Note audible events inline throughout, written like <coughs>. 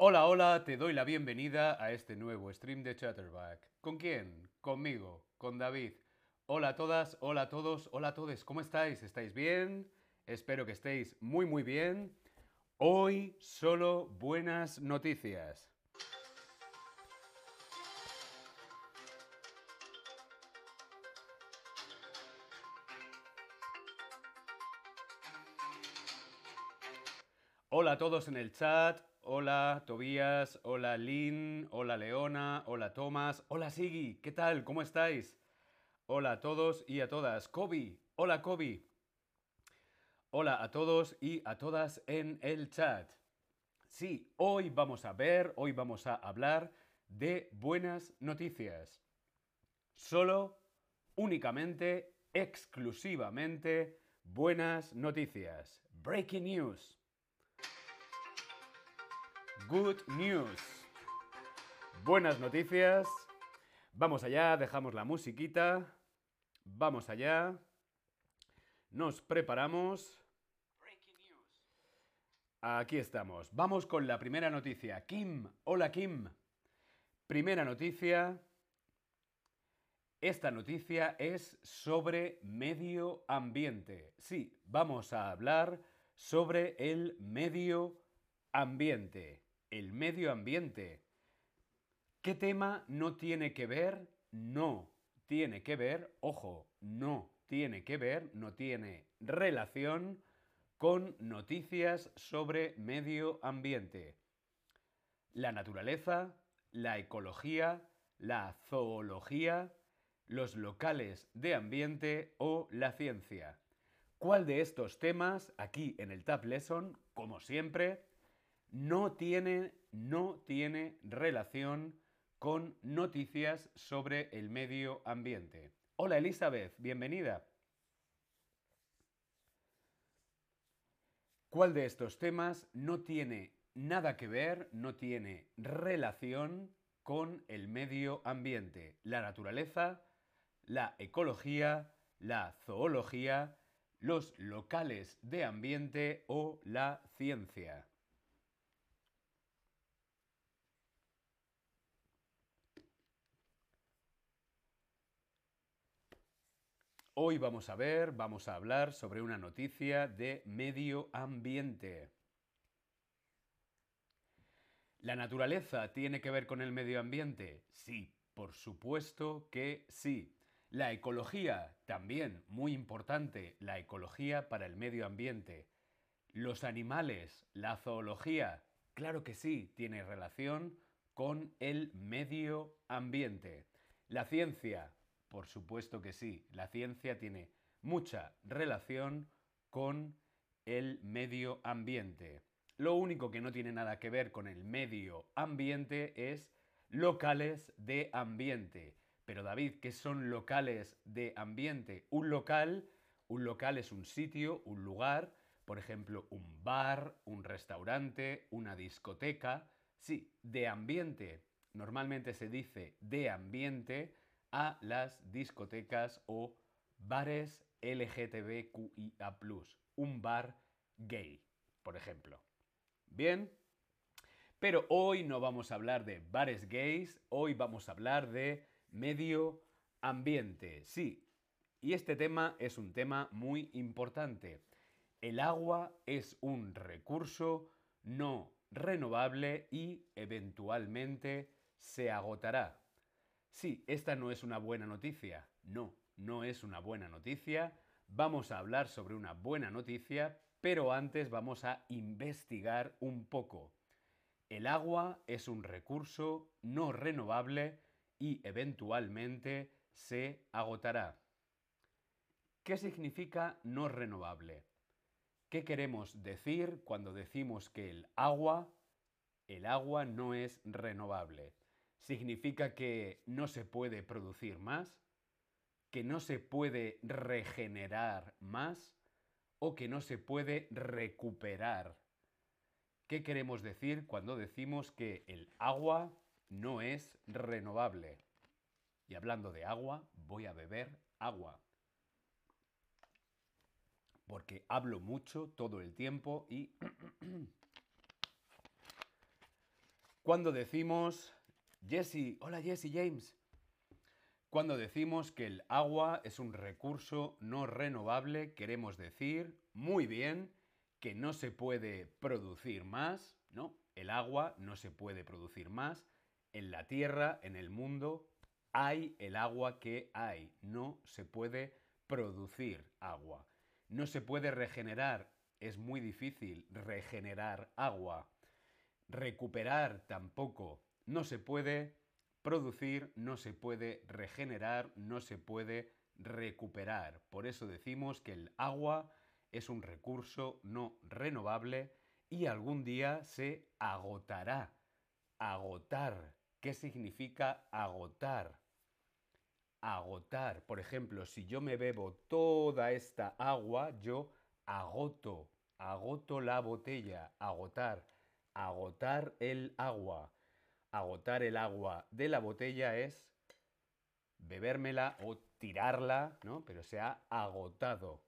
Hola, hola, te doy la bienvenida a este nuevo stream de Chatterback. ¿Con quién? Conmigo, con David. Hola a todas, hola a todos, hola a todos, ¿cómo estáis? ¿Estáis bien? Espero que estéis muy muy bien. Hoy solo buenas noticias. Hola a todos en el chat. Hola Tobías, hola Lynn, hola Leona, hola Tomás, hola Sigi, ¿qué tal? ¿Cómo estáis? Hola a todos y a todas. Kobe, hola Kobe. Hola a todos y a todas en el chat. Sí, hoy vamos a ver, hoy vamos a hablar de buenas noticias. Solo, únicamente, exclusivamente, buenas noticias. Breaking news. Good news. Buenas noticias. Vamos allá, dejamos la musiquita. Vamos allá. Nos preparamos. Aquí estamos. Vamos con la primera noticia. Kim, hola Kim. Primera noticia. Esta noticia es sobre medio ambiente. Sí, vamos a hablar sobre el medio ambiente el medio ambiente. ¿Qué tema no tiene que ver? No tiene que ver, ojo, no tiene que ver, no tiene relación con noticias sobre medio ambiente. La naturaleza, la ecología, la zoología, los locales de ambiente o la ciencia. ¿Cuál de estos temas, aquí en el Tab Lesson, como siempre, no tiene, no tiene relación con noticias sobre el medio ambiente. Hola Elizabeth, bienvenida. ¿Cuál de estos temas no tiene nada que ver, no tiene relación con el medio ambiente? La naturaleza, la ecología, la zoología, los locales de ambiente o la ciencia. Hoy vamos a ver, vamos a hablar sobre una noticia de medio ambiente. ¿La naturaleza tiene que ver con el medio ambiente? Sí, por supuesto que sí. La ecología, también muy importante, la ecología para el medio ambiente. Los animales, la zoología, claro que sí, tiene relación con el medio ambiente. La ciencia, por supuesto que sí, la ciencia tiene mucha relación con el medio ambiente. Lo único que no tiene nada que ver con el medio ambiente es locales de ambiente. Pero David, ¿qué son locales de ambiente? Un local, un local es un sitio, un lugar, por ejemplo, un bar, un restaurante, una discoteca. Sí, de ambiente. Normalmente se dice de ambiente a las discotecas o bares LGTBQIA. Un bar gay, por ejemplo. Bien. Pero hoy no vamos a hablar de bares gays, hoy vamos a hablar de medio ambiente. Sí, y este tema es un tema muy importante. El agua es un recurso no renovable y eventualmente se agotará. Sí, esta no es una buena noticia. No, no es una buena noticia. Vamos a hablar sobre una buena noticia, pero antes vamos a investigar un poco. El agua es un recurso no renovable y eventualmente se agotará. ¿Qué significa no renovable? ¿Qué queremos decir cuando decimos que el agua, el agua no es renovable? Significa que no se puede producir más, que no se puede regenerar más o que no se puede recuperar. ¿Qué queremos decir cuando decimos que el agua no es renovable? Y hablando de agua, voy a beber agua. Porque hablo mucho todo el tiempo y <clears throat> Cuando decimos, Jesse, hola Jesse James, cuando decimos que el agua es un recurso no renovable, queremos decir, muy bien, que no se puede producir más, ¿no? El agua no se puede producir más. En la Tierra, en el mundo, hay el agua que hay. No se puede producir agua. No se puede regenerar. Es muy difícil regenerar agua. Recuperar tampoco. No se puede producir, no se puede regenerar, no se puede recuperar. Por eso decimos que el agua es un recurso no renovable y algún día se agotará. Agotar. ¿Qué significa agotar? Agotar. Por ejemplo, si yo me bebo toda esta agua, yo agoto. Agoto la botella. Agotar. Agotar el agua. Agotar el agua de la botella es bebérmela o tirarla, ¿no? Pero se ha agotado.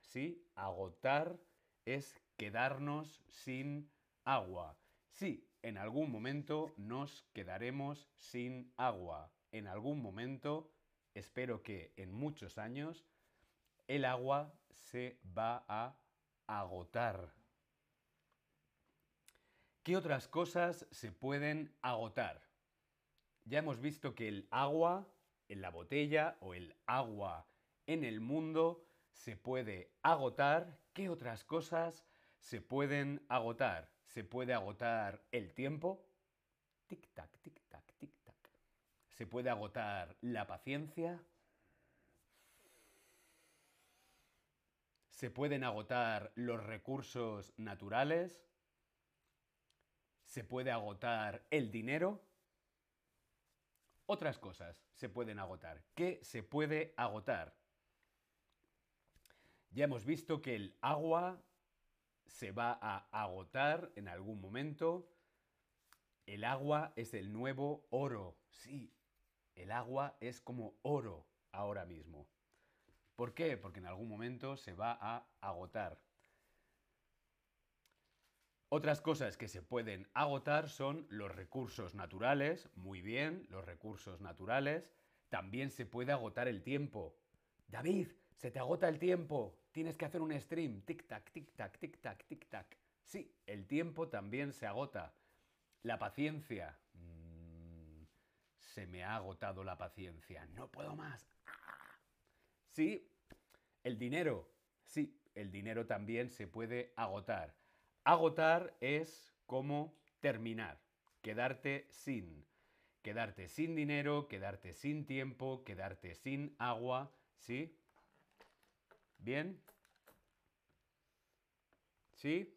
¿Sí? Agotar es quedarnos sin agua. Sí, en algún momento nos quedaremos sin agua. En algún momento, espero que en muchos años, el agua se va a agotar. ¿Qué otras cosas se pueden agotar? Ya hemos visto que el agua en la botella o el agua en el mundo se puede agotar. ¿Qué otras cosas se pueden agotar. Se puede agotar el tiempo. Tic-tac, tic-tac, tic-tac. Se puede agotar la paciencia. Se pueden agotar los recursos naturales. Se puede agotar el dinero. Otras cosas se pueden agotar. ¿Qué se puede agotar? Ya hemos visto que el agua se va a agotar en algún momento. El agua es el nuevo oro. Sí, el agua es como oro ahora mismo. ¿Por qué? Porque en algún momento se va a agotar. Otras cosas que se pueden agotar son los recursos naturales, muy bien, los recursos naturales. También se puede agotar el tiempo. David, se te agota el tiempo. Tienes que hacer un stream. Tic-tac, tic-tac, tic-tac, tic-tac. Sí, el tiempo también se agota. La paciencia. Mm, se me ha agotado la paciencia. No puedo más. Sí, el dinero. Sí, el dinero también se puede agotar. Agotar es como terminar. Quedarte sin. Quedarte sin dinero, quedarte sin tiempo, quedarte sin agua. ¿Sí? ¿Bien? ¿Sí?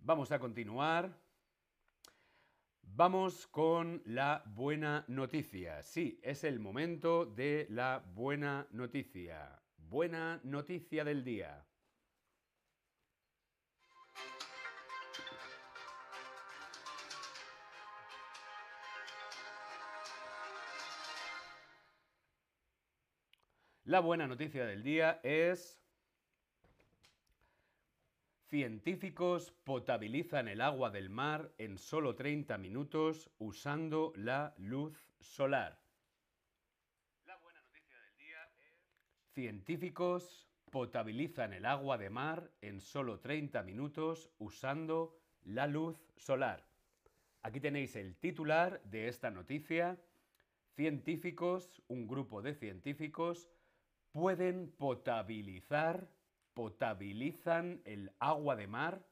Vamos a continuar. Vamos con la buena noticia. Sí, es el momento de la buena noticia. Buena noticia del día. La buena noticia del día es... Científicos potabilizan el agua del mar en solo 30 minutos usando la luz solar. La buena noticia del día es... Científicos potabilizan el agua de mar en solo 30 minutos usando la luz solar. Aquí tenéis el titular de esta noticia. Científicos, un grupo de científicos, pueden potabilizar, potabilizan el agua de mar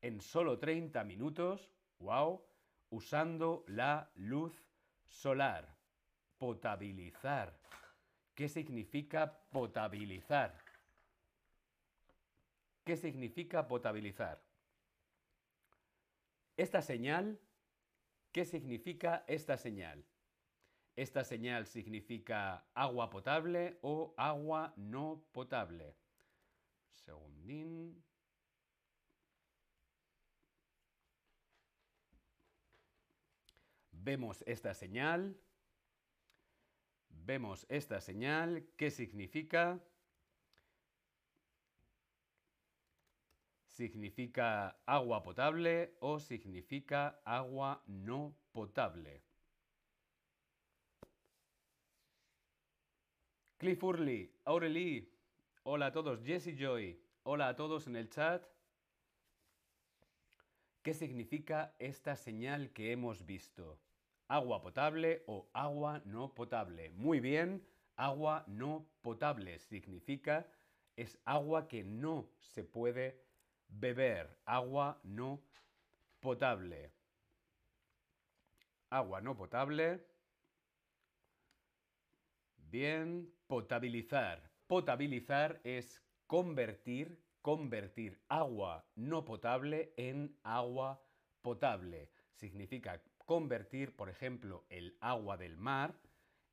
en solo 30 minutos, wow, usando la luz solar. Potabilizar. ¿Qué significa potabilizar? ¿Qué significa potabilizar? Esta señal, ¿qué significa esta señal? Esta señal significa agua potable o agua no potable. Segundín. Vemos esta señal. Vemos esta señal. ¿Qué significa? ¿Significa agua potable o significa agua no potable? Cliff Urley, Aurelie, hola a todos, Jesse Joy, hola a todos en el chat. ¿Qué significa esta señal que hemos visto? ¿Agua potable o agua no potable? Muy bien, agua no potable significa es agua que no se puede beber, agua no potable. Agua no potable. Bien, potabilizar. Potabilizar es convertir, convertir agua no potable en agua potable. Significa convertir, por ejemplo, el agua del mar.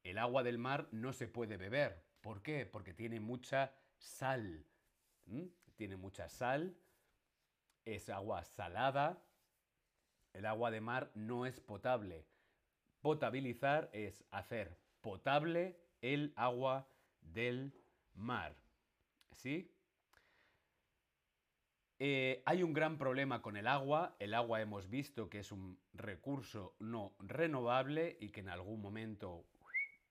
El agua del mar no se puede beber. ¿Por qué? Porque tiene mucha sal. Tiene mucha sal. Es agua salada. El agua de mar no es potable. Potabilizar es hacer potable el agua del mar. ¿Sí? Eh, hay un gran problema con el agua. El agua hemos visto que es un recurso no renovable y que en algún momento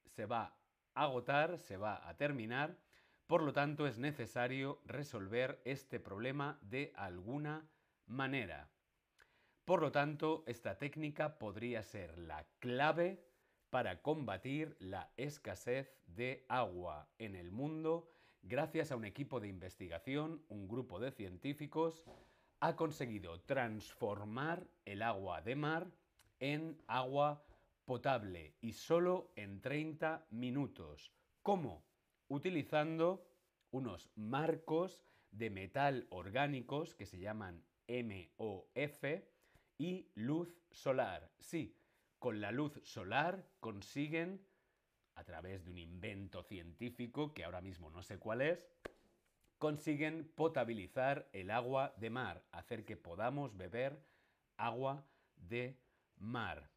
se va a agotar, se va a terminar. Por lo tanto, es necesario resolver este problema de alguna manera. Por lo tanto, esta técnica podría ser la clave para combatir la escasez de agua en el mundo gracias a un equipo de investigación, un grupo de científicos, ha conseguido transformar el agua de mar en agua potable y solo en 30 minutos. ¿Cómo? Utilizando unos marcos de metal orgánicos que se llaman MOF y luz solar. Sí, con la luz solar consiguen, a través de un invento científico que ahora mismo no sé cuál es, consiguen potabilizar el agua de mar, hacer que podamos beber agua de mar.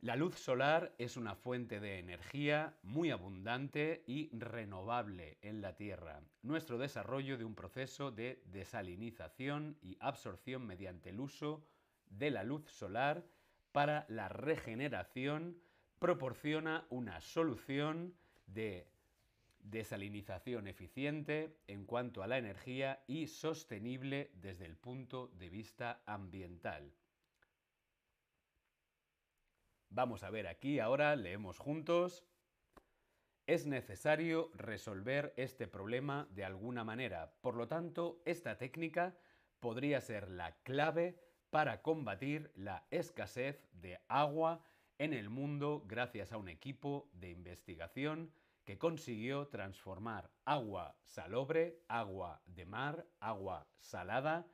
La luz solar es una fuente de energía muy abundante y renovable en la Tierra. Nuestro desarrollo de un proceso de desalinización y absorción mediante el uso de la luz solar para la regeneración proporciona una solución de desalinización eficiente en cuanto a la energía y sostenible desde el punto de vista ambiental. Vamos a ver aquí ahora, leemos juntos. Es necesario resolver este problema de alguna manera. Por lo tanto, esta técnica podría ser la clave para combatir la escasez de agua en el mundo gracias a un equipo de investigación que consiguió transformar agua salobre, agua de mar, agua salada,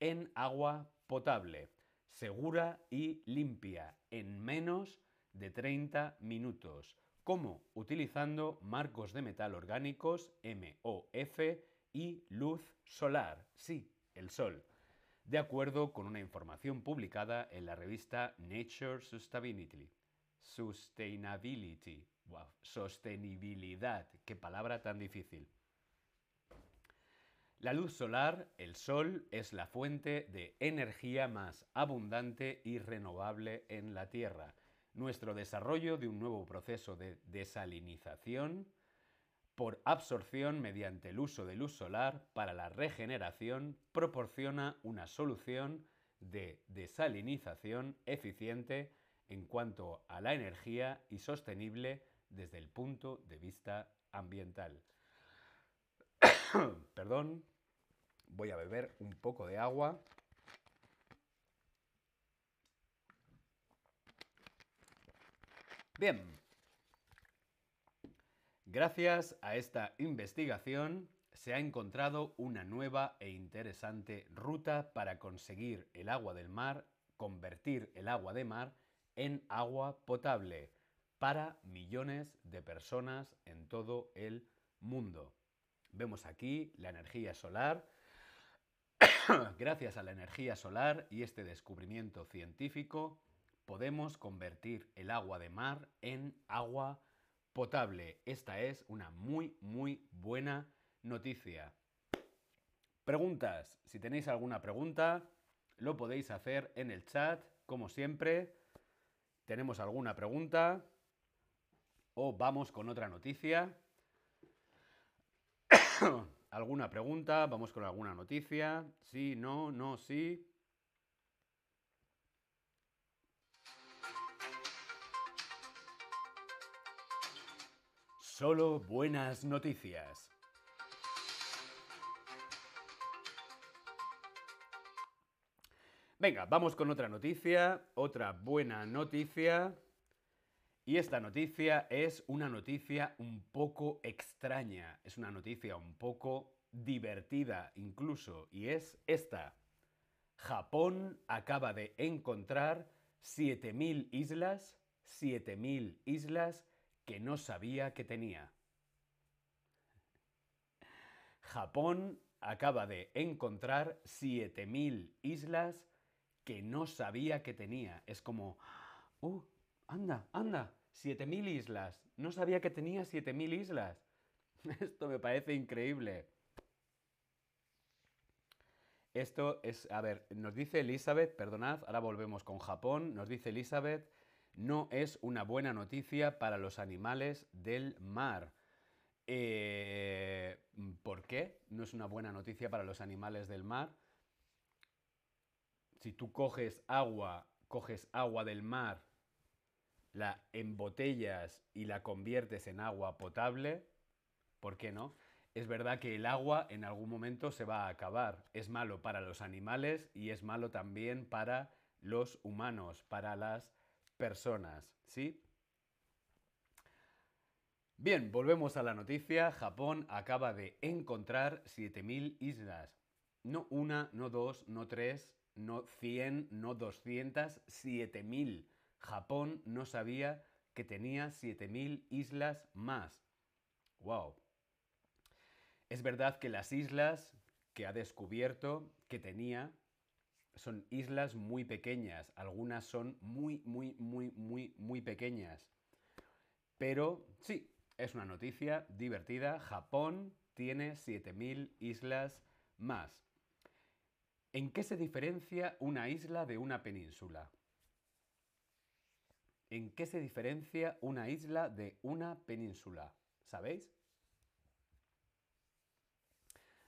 en agua potable segura y limpia en menos de 30 minutos. ¿Cómo? Utilizando marcos de metal orgánicos MOF y luz solar. Sí, el sol. De acuerdo con una información publicada en la revista Nature Sustainability. Sustainability. Sostenibilidad. Qué palabra tan difícil. La luz solar, el sol, es la fuente de energía más abundante y renovable en la Tierra. Nuestro desarrollo de un nuevo proceso de desalinización por absorción mediante el uso de luz solar para la regeneración proporciona una solución de desalinización eficiente en cuanto a la energía y sostenible desde el punto de vista ambiental. <coughs> Perdón, voy a beber un poco de agua. Bien. Gracias a esta investigación se ha encontrado una nueva e interesante ruta para conseguir el agua del mar, convertir el agua de mar en agua potable para millones de personas en todo el mundo. Vemos aquí la energía solar. <coughs> Gracias a la energía solar y este descubrimiento científico, podemos convertir el agua de mar en agua potable. Esta es una muy, muy buena noticia. Preguntas. Si tenéis alguna pregunta, lo podéis hacer en el chat, como siempre. ¿Tenemos alguna pregunta? O vamos con otra noticia. <coughs> ¿Alguna pregunta? Vamos con alguna noticia. Sí, no, no, sí. Solo buenas noticias. Venga, vamos con otra noticia, otra buena noticia. Y esta noticia es una noticia un poco extraña, es una noticia un poco divertida incluso, y es esta. Japón acaba de encontrar 7.000 islas, 7.000 islas que no sabía que tenía. Japón acaba de encontrar 7.000 islas que no sabía que tenía. Es como, ¡uh! Anda, anda, 7.000 islas. No sabía que tenía 7.000 islas. <laughs> Esto me parece increíble. Esto es, a ver, nos dice Elizabeth, perdonad, ahora volvemos con Japón, nos dice Elizabeth, no es una buena noticia para los animales del mar. Eh, ¿Por qué no es una buena noticia para los animales del mar? Si tú coges agua, coges agua del mar, la embotellas y la conviertes en agua potable, ¿por qué no? Es verdad que el agua en algún momento se va a acabar. Es malo para los animales y es malo también para los humanos, para las personas, ¿sí? Bien, volvemos a la noticia. Japón acaba de encontrar 7.000 islas. No una, no dos, no tres, no 100, no 200, 7.000. Japón no sabía que tenía 7.000 islas más. ¡Wow! Es verdad que las islas que ha descubierto que tenía son islas muy pequeñas, algunas son muy, muy, muy, muy, muy pequeñas. Pero sí, es una noticia divertida. Japón tiene 7.000 islas más. ¿En qué se diferencia una isla de una península? ¿En qué se diferencia una isla de una península? ¿Sabéis?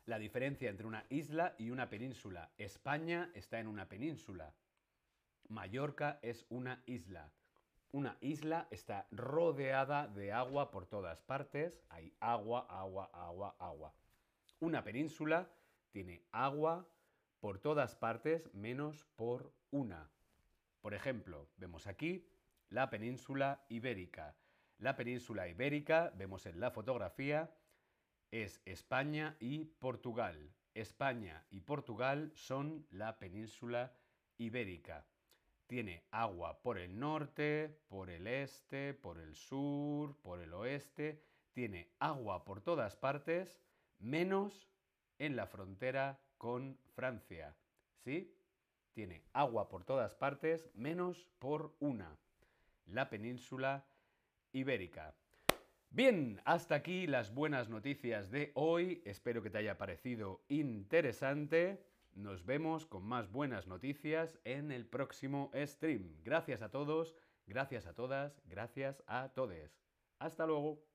La diferencia entre una isla y una península. España está en una península. Mallorca es una isla. Una isla está rodeada de agua por todas partes. Hay agua, agua, agua, agua. Una península tiene agua por todas partes menos por una. Por ejemplo, vemos aquí la península ibérica. La península ibérica, vemos en la fotografía, es España y Portugal. España y Portugal son la península ibérica. Tiene agua por el norte, por el este, por el sur, por el oeste. Tiene agua por todas partes, menos en la frontera con Francia. ¿Sí? Tiene agua por todas partes, menos por una. La península ibérica. Bien, hasta aquí las buenas noticias de hoy. Espero que te haya parecido interesante. Nos vemos con más buenas noticias en el próximo stream. Gracias a todos, gracias a todas, gracias a todes. Hasta luego.